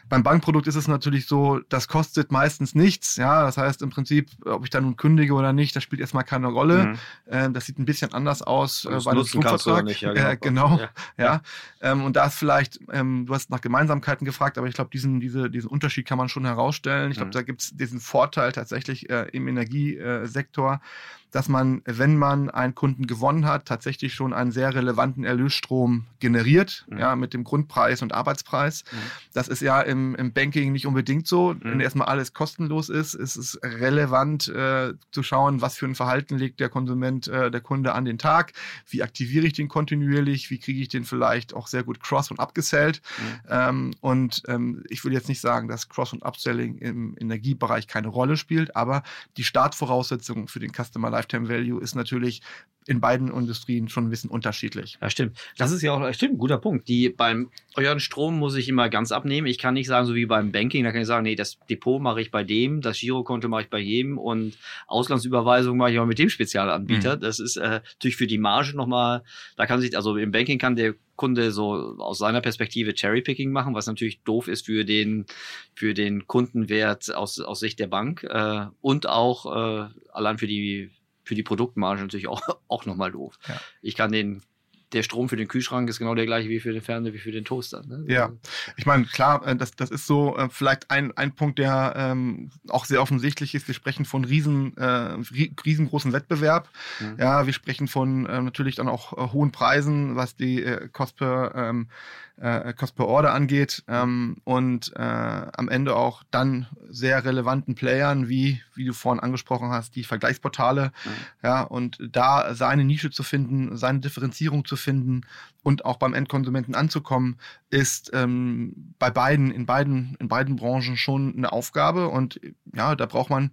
Beim Bankprodukt ist es natürlich so, das kostet meistens nichts. Ja, das heißt im Prinzip, ob ich da nun kündige oder nicht, das spielt erstmal keine Rolle. Mhm. Ähm, das sieht ein bisschen anders aus äh, bei einem Flugvertrag. Nicht, ja, genau. Äh, genau. Ja. ja. Ähm, und da ist vielleicht, ähm, du hast nach Gemeinsamkeiten gefragt, aber ich glaube, diesen, diese, diesen Unterschied kann man schon herausstellen. Ich glaube, mhm. da gibt es diesen Vorteil tatsächlich äh, im Energiesektor, dass man, wenn man einen Kunden gewonnen hat, tatsächlich schon einen sehr relevanten Erlösstrom generiert, mhm. ja, mit dem Grundpreis und Arbeitspreis. Mhm. Das ist ja im, im Banking nicht unbedingt so. Mhm. Wenn erstmal alles kostenlos ist, ist es relevant äh, zu schauen, was für ein Verhalten legt der Konsument, äh, der Kunde an den Tag, wie aktiviere ich den kontinuierlich, wie kriege ich den vielleicht auch sehr gut cross- und abgesellt. Mhm. Ähm, und ähm, ich will jetzt nicht sagen, dass Cross- und Upselling im Energiebereich keine Rolle spielt, aber die Startvoraussetzungen für den Customer Lifetime Value ist natürlich in beiden Industrien schon ein bisschen unterschiedlich. Ja, stimmt. Das ist ja auch stimmt, ein guter Punkt. Die beim euren Strom muss ich immer ganz abnehmen. Ich kann nicht sagen, so wie beim Banking, da kann ich sagen, nee, das Depot mache ich bei dem, das Girokonto mache ich bei jedem und Auslandsüberweisung mache ich auch mit dem Spezialanbieter. Mhm. Das ist äh, natürlich für die Marge nochmal, da kann sich, also im Banking kann der Kunde so aus seiner Perspektive Cherrypicking machen, was natürlich doof ist für den, für den Kundenwert aus, aus Sicht der Bank äh, und auch äh, allein für die für die Produktmarge natürlich auch, auch nochmal doof. Ja. Ich kann den der Strom für den Kühlschrank ist genau der gleiche wie für den Fernseher, wie für den Toaster. Ne? Ja, ich meine, klar, äh, das, das ist so äh, vielleicht ein, ein Punkt, der ähm, auch sehr offensichtlich ist. Wir sprechen von riesen, äh, riesengroßen Wettbewerb. Mhm. Ja, wir sprechen von äh, natürlich dann auch äh, hohen Preisen, was die äh, Cost per ähm, äh, Cost per Order angeht ähm, und äh, am Ende auch dann sehr relevanten Playern, wie, wie du vorhin angesprochen hast, die Vergleichsportale, mhm. ja, und da seine Nische zu finden, seine Differenzierung zu finden und auch beim Endkonsumenten anzukommen, ist ähm, bei beiden, in beiden, in beiden Branchen schon eine Aufgabe und ja, da braucht man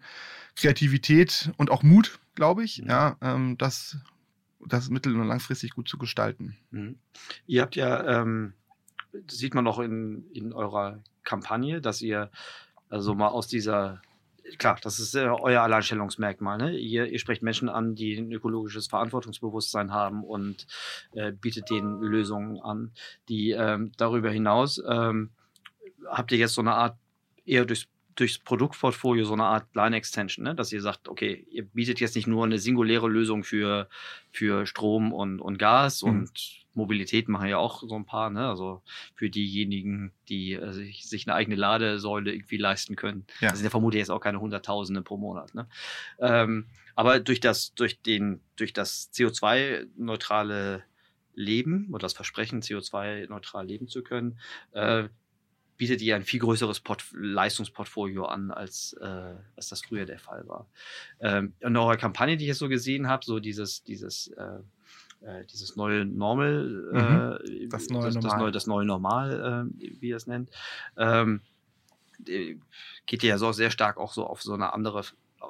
Kreativität und auch Mut, glaube ich, mhm. ja, ähm, das das mittel- und langfristig gut zu gestalten. Mhm. Ihr habt ja ähm, das sieht man auch in, in eurer Kampagne, dass ihr also mal aus dieser, klar, das ist äh, euer Alleinstellungsmerkmal. Ne? Ihr, ihr sprecht Menschen an, die ein ökologisches Verantwortungsbewusstsein haben und äh, bietet denen Lösungen an, die ähm, darüber hinaus ähm, habt ihr jetzt so eine Art eher durchs durchs Produktportfolio so eine Art Line Extension, ne? dass ihr sagt, okay, ihr bietet jetzt nicht nur eine singuläre Lösung für, für Strom und, und Gas mhm. und Mobilität machen ja auch so ein paar, ne? Also für diejenigen, die sich, sich eine eigene Ladesäule irgendwie leisten können. Ja. Das sind ja vermutlich jetzt auch keine Hunderttausende pro Monat. Ne? Ähm, aber durch das, durch den, durch das CO2-neutrale Leben oder das Versprechen, CO2-neutral leben zu können, äh, bietet ihr ein viel größeres Port Leistungsportfolio an, als, äh, als das früher der Fall war. Ähm, in eurer Kampagne, die ich jetzt so gesehen habe, so dieses, dieses äh, äh, dieses neue Normal, mhm. äh, das, neue das, Normal. Das, neue, das neue Normal, äh, wie ihr es nennt, ähm, geht ja so sehr stark auch so auf so eine andere,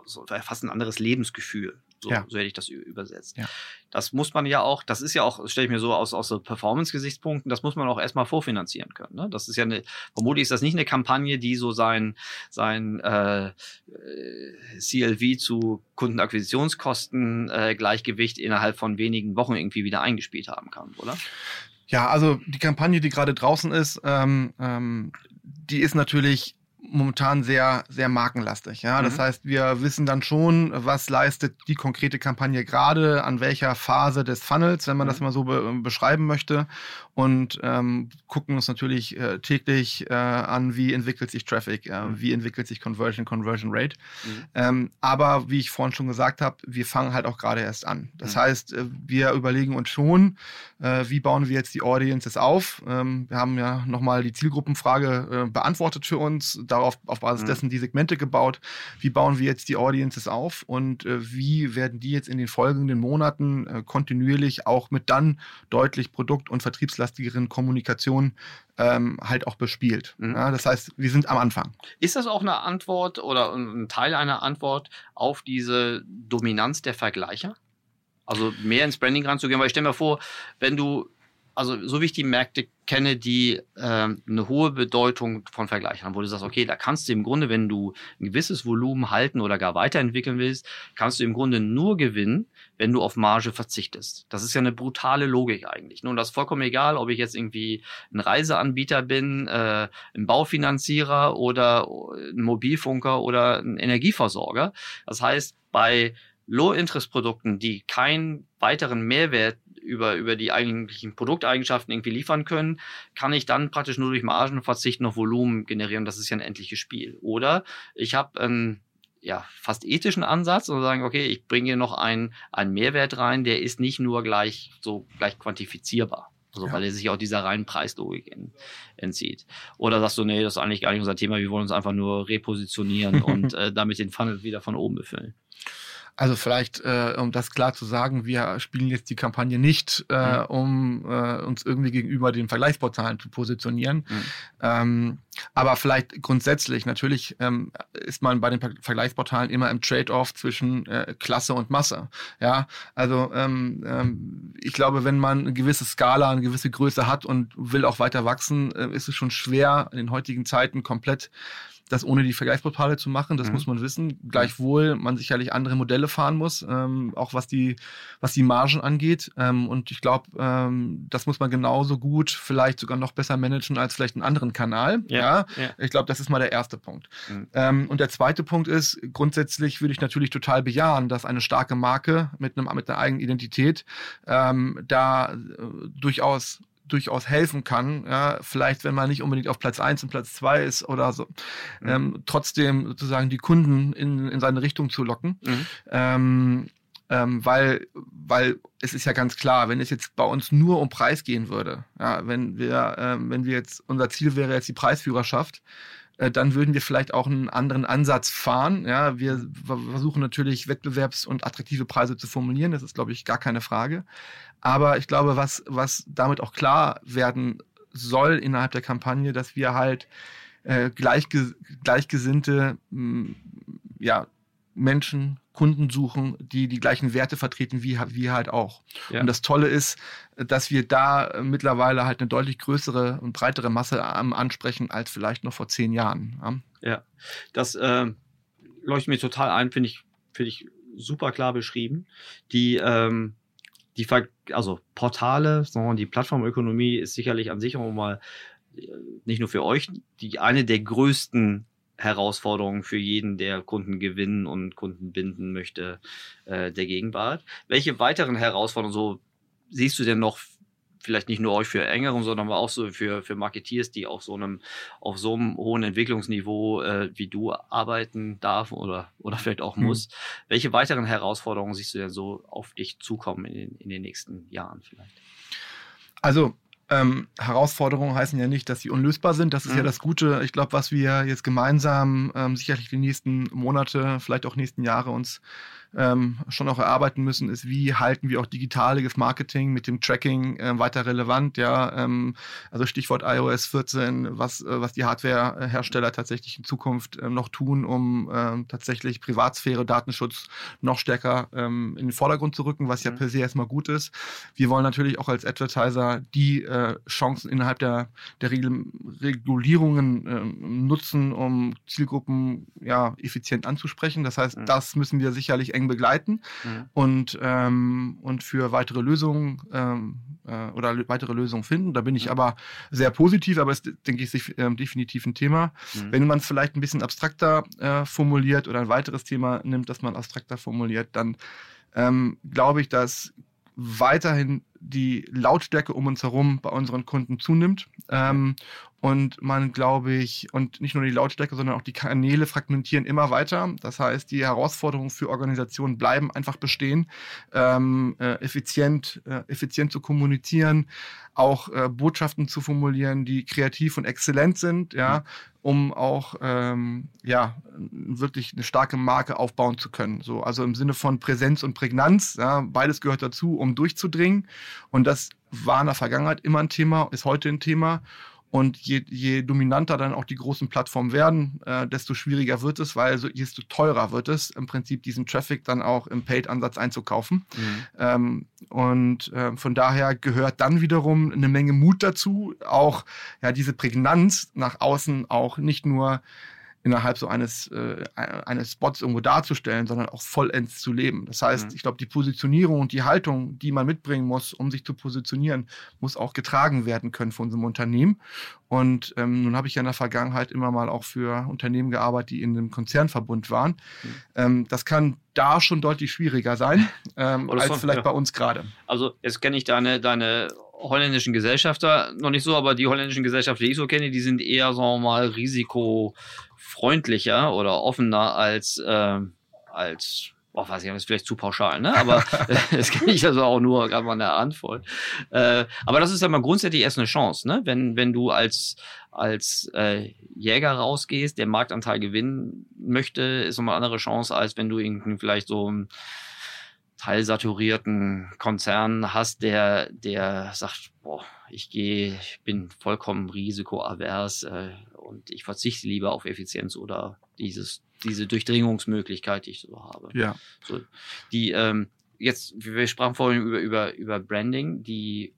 so fast ein anderes Lebensgefühl. So, ja. so hätte ich das übersetzt. Ja. Das muss man ja auch, das ist ja auch, stelle ich mir so aus, aus so Performance-Gesichtspunkten, das muss man auch erstmal vorfinanzieren können. Ne? Das ist ja eine, vermutlich ist das nicht eine Kampagne, die so sein, sein äh, CLV zu Kundenakquisitionskosten äh, Gleichgewicht innerhalb von wenigen Wochen irgendwie wieder eingespielt haben kann, oder? Ja, also die Kampagne, die gerade draußen ist, ähm, ähm, die ist natürlich momentan sehr, sehr markenlastig. Ja? Das Mhm. heißt, wir wissen dann schon, was leistet die konkrete Kampagne gerade, an welcher Phase des Funnels, wenn man das Mhm. mal so be beschreiben möchte. Und ähm, gucken uns natürlich äh, täglich äh, an, wie entwickelt sich Traffic, äh, Mhm. wie entwickelt sich Conversion, Conversion Rate. Mhm. Ähm, aber wie ich vorhin schon gesagt habe, wir fangen halt auch gerade erst an. Das Mhm. heißt, äh, wir überlegen uns schon, äh, wie bauen wir jetzt die Audiences auf. Ähm, wir haben ja nochmal die Zielgruppenfrage äh, beantwortet für uns, darauf auf Basis Mhm. dessen die Segmente gebaut. Wie bauen wir jetzt die Audiences auf und wie werden die jetzt in den folgenden Monaten kontinuierlich auch mit dann deutlich produkt- und vertriebslastigeren Kommunikation ähm, halt auch bespielt. Mhm. Ja, das heißt, wir sind am Anfang. Ist das auch eine Antwort oder ein Teil einer Antwort auf diese Dominanz der Vergleicher? Also mehr ins Branding ranzugehen, weil ich stelle mir vor, wenn du, also so wie ich die Märkte kenne, die ähm, eine hohe Bedeutung von Vergleichern haben, wo du sagst, okay, da kannst du im Grunde, wenn du ein gewisses Volumen halten oder gar weiterentwickeln willst, kannst du im Grunde nur gewinnen, wenn du auf Marge verzichtest. Das ist ja eine brutale Logik eigentlich. Nun, das ist vollkommen egal, ob ich jetzt irgendwie ein Reiseanbieter bin, äh, ein Baufinanzierer oder ein Mobilfunker oder ein Energieversorger. Das heißt, bei Low-Interest-Produkten, die keinen weiteren Mehrwert über, über die eigentlichen Produkteigenschaften irgendwie liefern können, kann ich dann praktisch nur durch Margenverzicht noch Volumen generieren. Das ist ja ein endliches Spiel. Oder ich habe einen ja, fast ethischen Ansatz und sagen, okay, ich bringe hier noch einen, einen Mehrwert rein, der ist nicht nur gleich so gleich quantifizierbar. Also, Ja. weil er sich auch dieser reinen Preislogik en- entzieht. Oder sagst du, nee, das ist eigentlich gar nicht unser Thema, wir wollen uns einfach nur repositionieren und äh, damit den Funnel wieder von oben befüllen. Also vielleicht, äh, um das klar zu sagen, wir spielen jetzt die Kampagne nicht, äh, Mhm. um äh, uns irgendwie gegenüber den Vergleichsportalen zu positionieren. Mhm. Ähm, aber vielleicht grundsätzlich, natürlich ähm, ist man bei den Ver- Vergleichsportalen immer im Trade-off zwischen äh, Klasse und Masse. Ja, also ähm, ähm, ich glaube, wenn man eine gewisse Skala, eine gewisse Größe hat und will auch weiter wachsen, äh, ist es schon schwer in den heutigen Zeiten komplett das ohne die Vergleichsportale zu machen, das Mhm. muss man wissen. Gleichwohl man sicherlich andere Modelle fahren muss, ähm, auch was die, was die Margen angeht. Ähm, und ich glaube, ähm, das muss man genauso gut, vielleicht sogar noch besser managen als vielleicht einen anderen Kanal. Ja. ja. Ich glaube, das ist mal der erste Punkt. Mhm. Ähm, und der zweite Punkt ist, grundsätzlich würde ich natürlich total bejahen, dass eine starke Marke mit, einem, mit einer eigenen Identität ähm, da äh, durchaus durchaus helfen kann, ja, vielleicht wenn man nicht unbedingt auf Platz eins und Platz zwei ist oder so, Mhm. ähm, trotzdem sozusagen die Kunden in, in seine Richtung zu locken. Mhm. Ähm, ähm, weil, weil es ist ja ganz klar, wenn es jetzt bei uns nur um Preis gehen würde, ja, wenn wir, ähm, wenn wir jetzt, unser Ziel wäre jetzt die Preisführerschaft, dann würden wir vielleicht auch einen anderen Ansatz fahren. Ja, wir ver- versuchen natürlich wettbewerbs- und attraktive Preise zu formulieren. Das ist, glaube ich, gar keine Frage. Aber ich glaube, was, was damit auch klar werden soll innerhalb der Kampagne, dass wir halt äh, gleichge gleichgesinnte mh, ja, Menschen, Kunden suchen, die die gleichen Werte vertreten wie wir halt auch. Ja. Und das Tolle ist, dass wir da äh, mittlerweile halt eine deutlich größere und breitere Masse ansprechen als vielleicht noch vor zehn Jahren. Ja. Das äh, leuchtet mir total ein, finde ich, finde ich super klar beschrieben. Die, ähm, die Ver also Portale, sondern die Plattformökonomie ist sicherlich an sich auch mal äh, nicht nur für euch die eine der größten Herausforderungen für jeden, der Kunden gewinnen und Kunden binden möchte, äh, der Gegenwart. Welche weiteren Herausforderungen so siehst du denn noch vielleicht nicht nur euch für engeren, sondern auch so für, für Marketeers, die auf so einem, auf so einem hohen Entwicklungsniveau äh, wie du arbeiten darf oder, oder vielleicht auch Hm. muss. Welche weiteren Herausforderungen siehst du denn so auf dich zukommen in den, in den nächsten Jahren vielleicht? Also ähm, Herausforderungen heißen ja nicht, dass sie unlösbar sind. Das ist Mhm. ja das Gute. Ich glaube, was wir jetzt gemeinsam ähm, sicherlich die nächsten Monate, vielleicht auch nächsten Jahre uns ähm, schon auch erarbeiten müssen, ist, wie halten wir auch digitales Marketing mit dem Tracking äh, weiter relevant. Ja, ähm, also Stichwort iOS 14, was, äh, was die Hardwarehersteller tatsächlich in Zukunft ähm, noch tun, um ähm, tatsächlich Privatsphäre, Datenschutz noch stärker ähm, in den Vordergrund zu rücken, was ja Mhm. per se erstmal gut ist. Wir wollen natürlich auch als Advertiser die äh, Chancen innerhalb der, der Regel Regulierungen ähm, nutzen, um Zielgruppen ja, effizient anzusprechen. Das heißt, Mhm. das müssen wir sicherlich eng eng begleiten mhm. und, ähm, und für weitere Lösungen ähm, äh, oder weitere Lösungen finden. Da bin ich mhm. aber sehr positiv, aber es denke ich, ist äh, definitiv ein Thema. Mhm. Wenn man es vielleicht ein bisschen abstrakter äh, formuliert oder ein weiteres Thema nimmt, das man abstrakter formuliert, dann ähm, glaube ich, dass weiterhin die Lautstärke um uns herum bei unseren Kunden zunimmt. Ähm, und man, glaube ich, und nicht nur die Lautstärke, sondern auch die Kanäle fragmentieren immer weiter. Das heißt, die Herausforderungen für Organisationen bleiben einfach bestehen, ähm, äh, effizient, äh, effizient zu kommunizieren, auch äh, Botschaften zu formulieren, die kreativ und exzellent sind, ja, um auch ähm, ja, wirklich eine starke Marke aufbauen zu können. So, also im Sinne von Präsenz und Prägnanz, ja, beides gehört dazu, um durchzudringen. Und das war in der Vergangenheit immer ein Thema, ist heute ein Thema. Und je, je dominanter dann auch die großen Plattformen werden, äh, desto schwieriger wird es, weil so, desto teurer wird es, im Prinzip diesen Traffic dann auch im Paid-Ansatz einzukaufen. Mhm. Ähm, und äh, von daher gehört dann wiederum eine Menge Mut dazu, auch ja, diese Prägnanz nach außen auch nicht nur innerhalb so eines, äh, eines Spots irgendwo darzustellen, sondern auch vollends zu leben. Das heißt, mhm. ich glaube, die Positionierung und die Haltung, die man mitbringen muss, um sich zu positionieren, muss auch getragen werden können von unserem Unternehmen. Und ähm, nun habe ich ja in der Vergangenheit immer mal auch für Unternehmen gearbeitet, die in einem Konzernverbund waren. Mhm. Ähm, das kann da schon deutlich schwieriger sein, ähm, als von, vielleicht ja. bei uns gerade. Also jetzt kenne ich deine, deine holländischen Gesellschafter noch nicht so, aber die holländischen Gesellschafter, die ich so kenne, die sind eher, sagen wir mal, Risiko freundlicher oder offener als, äh, als boah, weiß ich, das ist vielleicht zu pauschal, ne? Aber das kenne ich also auch nur gerade mal eine Handvoll. Äh, aber das ist ja mal grundsätzlich erst eine Chance, ne? Wenn, wenn du als, als äh, Jäger rausgehst, der Marktanteil gewinnen möchte, ist nochmal eine andere Chance, als wenn du irgendwie vielleicht so einen teilsaturierten Konzern hast, der, der sagt, boah, ich gehe, ich bin vollkommen risikoavers, äh, und ich verzichte lieber auf Effizienz oder dieses, diese Durchdringungsmöglichkeit, die ich so habe. Ja. So, die, ähm, jetzt, wir sprachen vorhin über, über, über Branding, die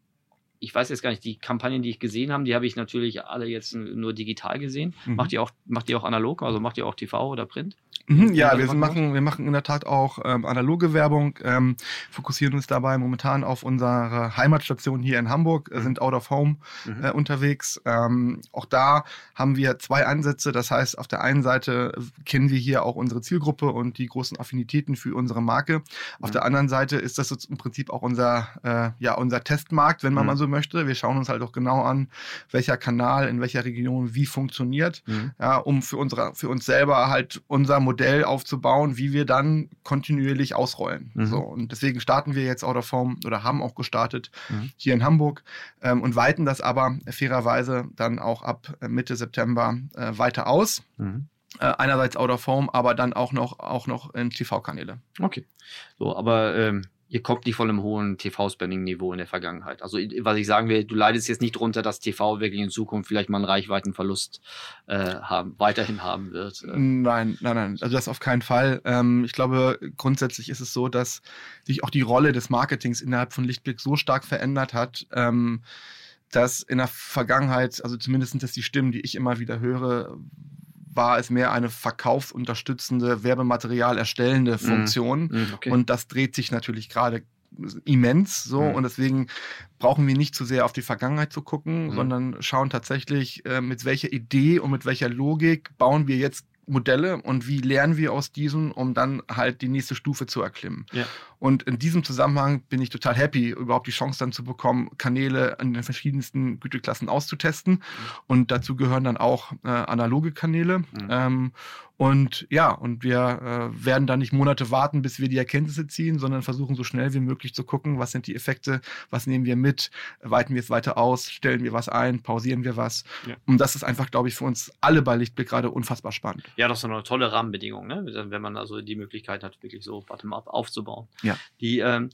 ich weiß jetzt gar nicht, die Kampagnen, die ich gesehen habe, die habe ich natürlich alle jetzt nur digital gesehen. Mhm. Macht ihr auch, macht ihr auch analog, also macht ihr auch TV oder Print? Mhm, ja, wir machen, wir machen in der Tat auch ähm, analoge Werbung, ähm, fokussieren uns dabei momentan auf unsere Heimatstation hier in Hamburg, äh, sind out of home mhm. äh, unterwegs. Ähm, auch da haben wir zwei Ansätze. Das heißt, auf der einen Seite kennen wir hier auch unsere Zielgruppe und die großen Affinitäten für unsere Marke. Auf mhm. der anderen Seite ist das im Prinzip auch unser, äh, ja, unser Testmarkt, wenn man mhm. mal so möchte. Wir schauen uns halt auch genau an, welcher Kanal in welcher Region wie funktioniert, mhm. ja, um für unsere, für uns selber halt unser Modell aufzubauen, wie wir dann kontinuierlich ausrollen. Mhm. So, und deswegen starten wir jetzt Out of Form oder haben auch gestartet mhm. hier in Hamburg ähm, und weiten das aber fairerweise dann auch ab Mitte September äh, weiter aus. Mhm. Äh, einerseits Out of Form, aber dann auch noch, auch noch in TV-Kanäle. Okay. So, aber ähm, ihr kommt nicht von einem hohen TV-Spending-Niveau in der Vergangenheit. Also was ich sagen will, du leidest jetzt nicht darunter, dass TV wirklich in Zukunft vielleicht mal einen Reichweitenverlust äh, haben, weiterhin haben wird. Äh. Nein, nein, nein. Also das auf keinen Fall. Ähm, ich glaube, grundsätzlich ist es so, dass sich auch die Rolle des Marketings innerhalb von Lichtblick so stark verändert hat. Ähm, dass in der Vergangenheit, also zumindest sind das die Stimmen, die ich immer wieder höre, war es mehr eine verkaufsunterstützende, Werbematerial erstellende mhm. Funktion. Mm, okay. Und das dreht sich natürlich gerade immens so mm. und deswegen brauchen wir nicht zu sehr auf die Vergangenheit zu gucken, mm. sondern schauen tatsächlich, äh, mit welcher Idee und mit welcher Logik bauen wir jetzt Modelle und wie lernen wir aus diesen, um dann halt die nächste Stufe zu erklimmen. Ja. Und in diesem Zusammenhang bin ich total happy, überhaupt die Chance dann zu bekommen, Kanäle in den verschiedensten Güteklassen auszutesten. Mhm. Und dazu gehören dann auch äh, analoge Kanäle. Mhm. Ähm, und ja, und wir äh, werden da nicht Monate warten, bis wir die Erkenntnisse ziehen, sondern versuchen so schnell wie möglich zu gucken, was sind die Effekte, was nehmen wir mit, weiten wir es weiter aus, stellen wir was ein, pausieren wir was. Ja. Und das ist einfach, glaube ich, für uns alle bei Lichtblick gerade unfassbar spannend. Ja, das ist eine tolle Rahmenbedingung, ne? wenn man also die Möglichkeit hat, wirklich so bottom-up aufzubauen. Ja. Die, ähm,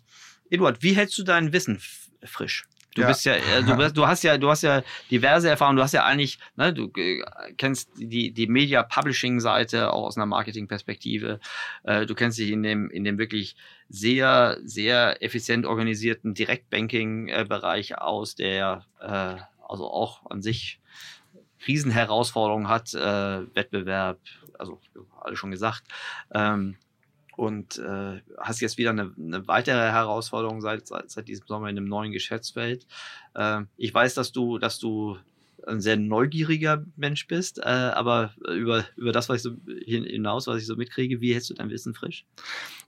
Eduard, wie hältst du dein Wissen frisch? Du ja. bist ja, äh, du, bist, du hast ja, du hast ja diverse Erfahrungen. Du hast ja eigentlich, ne, du äh, kennst die die Media Publishing Seite auch aus einer Marketing-Perspektive. Äh, du kennst dich in dem in dem wirklich sehr sehr effizient organisierten Direktbanking-Bereich aus, der also auch an sich Riesenherausforderungen hat, Wettbewerb, also alle schon gesagt. Ähm, und äh, hast jetzt wieder eine, eine weitere Herausforderung seit, seit, seit diesem Sommer in einem neuen Geschäftsfeld. Äh, ich weiß, dass du, dass du ein sehr neugieriger Mensch bist, äh, aber über, über das, was ich so hinaus, was ich so mitkriege, wie hältst du dein Wissen frisch?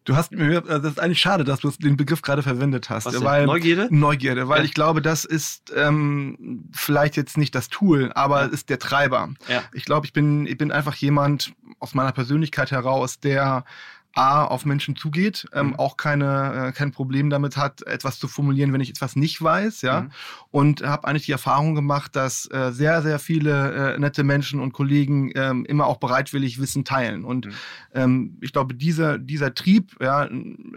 Du hast mir, das ist eigentlich schade, dass du den Begriff gerade verwendet hast. Was weil, Neugierde? Neugierde, weil Ja. ich glaube, das ist ähm, vielleicht jetzt nicht das Tool, aber Ja. es ist der Treiber. Ja. Ich glaube, ich bin, ich bin einfach jemand aus meiner Persönlichkeit heraus, der A, auf Menschen zugeht, ähm, Mhm. auch keine, äh, kein Problem damit hat, etwas zu formulieren, wenn ich etwas nicht weiß, ja. Mhm. Und habe eigentlich die Erfahrung gemacht, dass äh, sehr, sehr viele äh, nette Menschen und Kollegen ähm, immer auch bereitwillig Wissen teilen. Und Mhm. ähm, ich glaube, dieser, dieser Trieb, ja,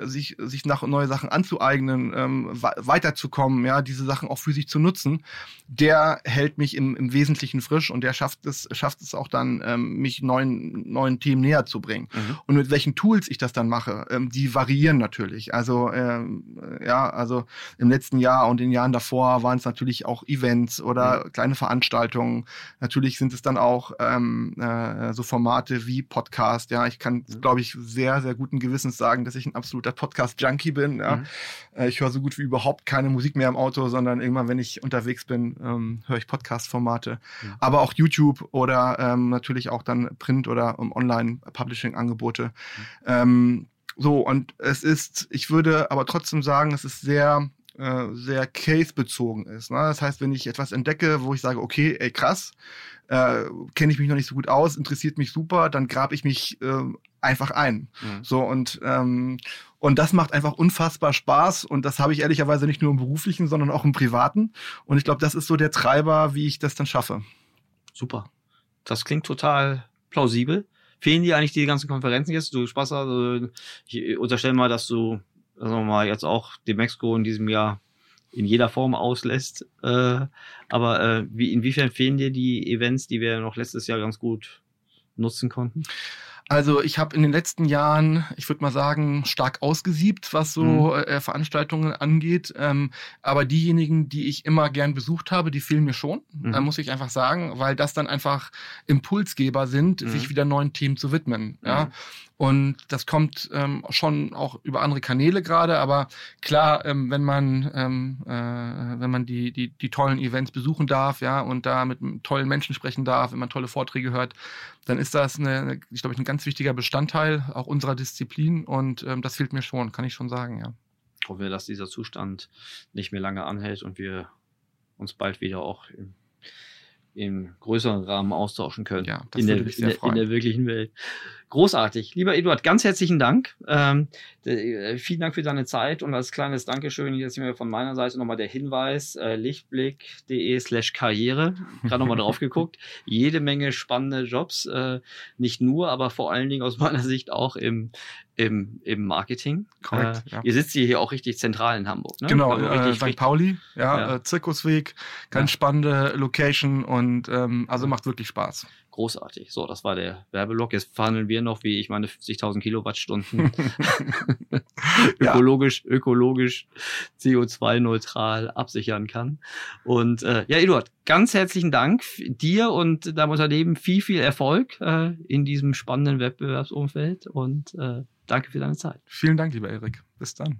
sich, sich nach neue Sachen anzueignen, ähm, weiterzukommen, ja, diese Sachen auch für sich zu nutzen, der hält mich im, im Wesentlichen frisch und der schafft es, schafft es auch dann, ähm, mich neuen, neuen Themen näher zu bringen. Mhm. Und mit welchen Tools ich das dann mache, ähm, die variieren natürlich. Also ähm, äh, ja, also im letzten Jahr und in den Jahren davor waren es natürlich auch Events oder kleine Veranstaltungen. Natürlich sind es dann auch ähm, äh, so Formate wie Podcast. Ja, ich kann, Mhm. glaube ich, sehr, sehr guten Gewissens sagen, dass ich ein absoluter Podcast-Junkie bin. Ja. Mhm. Äh, Ich höre so gut wie überhaupt keine Musik mehr im Auto, sondern irgendwann, wenn ich unterwegs bin, ähm, höre ich Podcast-Formate. Mhm. Aber auch YouTube oder ähm, natürlich auch dann Print- oder ähm, Online-Publishing-Angebote. Ähm, so, und es ist, ich würde aber trotzdem sagen, es ist sehr, äh, sehr case-bezogen ist. Ne? Das heißt, wenn ich etwas entdecke, wo ich sage, okay, ey, krass, äh, kenne ich mich noch nicht so gut aus, interessiert mich super, dann grab ich mich äh, einfach ein. Mhm. So und ähm, und das macht einfach unfassbar Spaß und das habe ich ehrlicherweise nicht nur im beruflichen, sondern auch im privaten. Und ich glaube, das ist so der Treiber, wie ich das dann schaffe. Super. Das klingt total plausibel. Fehlen dir eigentlich die ganzen Konferenzen jetzt? Du Spaß, also ich unterstelle mal, dass du sagen wir mal jetzt auch die Mexiko in diesem Jahr in jeder Form auslässt. Äh, aber äh, wie, inwiefern fehlen dir die Events, die wir noch letztes Jahr ganz gut nutzen konnten? Also ich habe in den letzten Jahren, ich würde mal sagen, stark ausgesiebt, was so Mhm. äh, Veranstaltungen angeht. Ähm, aber diejenigen, die ich immer gern besucht habe, die fehlen mir schon, Mhm. äh, muss ich einfach sagen, weil das dann einfach Impulsgeber sind, Mhm. sich wieder neuen Themen zu widmen. Ja? Mhm. Und das kommt ähm, schon auch über andere Kanäle gerade, aber klar, ähm, wenn man ähm, äh, wenn man die, die die tollen Events besuchen darf, ja, und da mit tollen Menschen sprechen darf, wenn man tolle Vorträge hört, dann ist das eine, eine ich glaube, ein ganz wichtiger Bestandteil auch unserer Disziplin und ähm, das fehlt mir schon, kann ich schon sagen, ja. Hoffen wir, dass dieser Zustand nicht mehr lange anhält und wir uns bald wieder auch im, im größeren Rahmen austauschen können. Ja, das in, würde der, mich in, sehr der, in der wirklichen Welt. Großartig. Lieber Eduard, ganz herzlichen Dank. Ähm, äh, vielen Dank für deine Zeit und als kleines Dankeschön jetzt hier von meiner Seite nochmal der Hinweis, äh, lichtblick.de slash karriere. Gerade nochmal drauf geguckt. Jede Menge spannende Jobs, äh, nicht nur, aber vor allen Dingen aus meiner Sicht auch im, im, im Marketing. Korrekt, Äh, ja. Ihr sitzt hier auch richtig zentral in Hamburg. Ne? Genau, Also äh, St. Pauli, ja, Ja. Äh, Zirkusweg, ganz Ja. spannende Location und ähm, also macht wirklich Spaß. Großartig. So, das war der Werbeblock. Jetzt verhandeln wir noch, wie ich meine 50.000 Kilowattstunden Ja. ökologisch, ökologisch CO2-neutral absichern kann. Und äh, ja, Eduard, ganz herzlichen Dank dir und deinem Unternehmen. Viel, viel Erfolg äh, in diesem spannenden Wettbewerbsumfeld und äh, danke für deine Zeit. Vielen Dank, lieber Erik. Bis dann.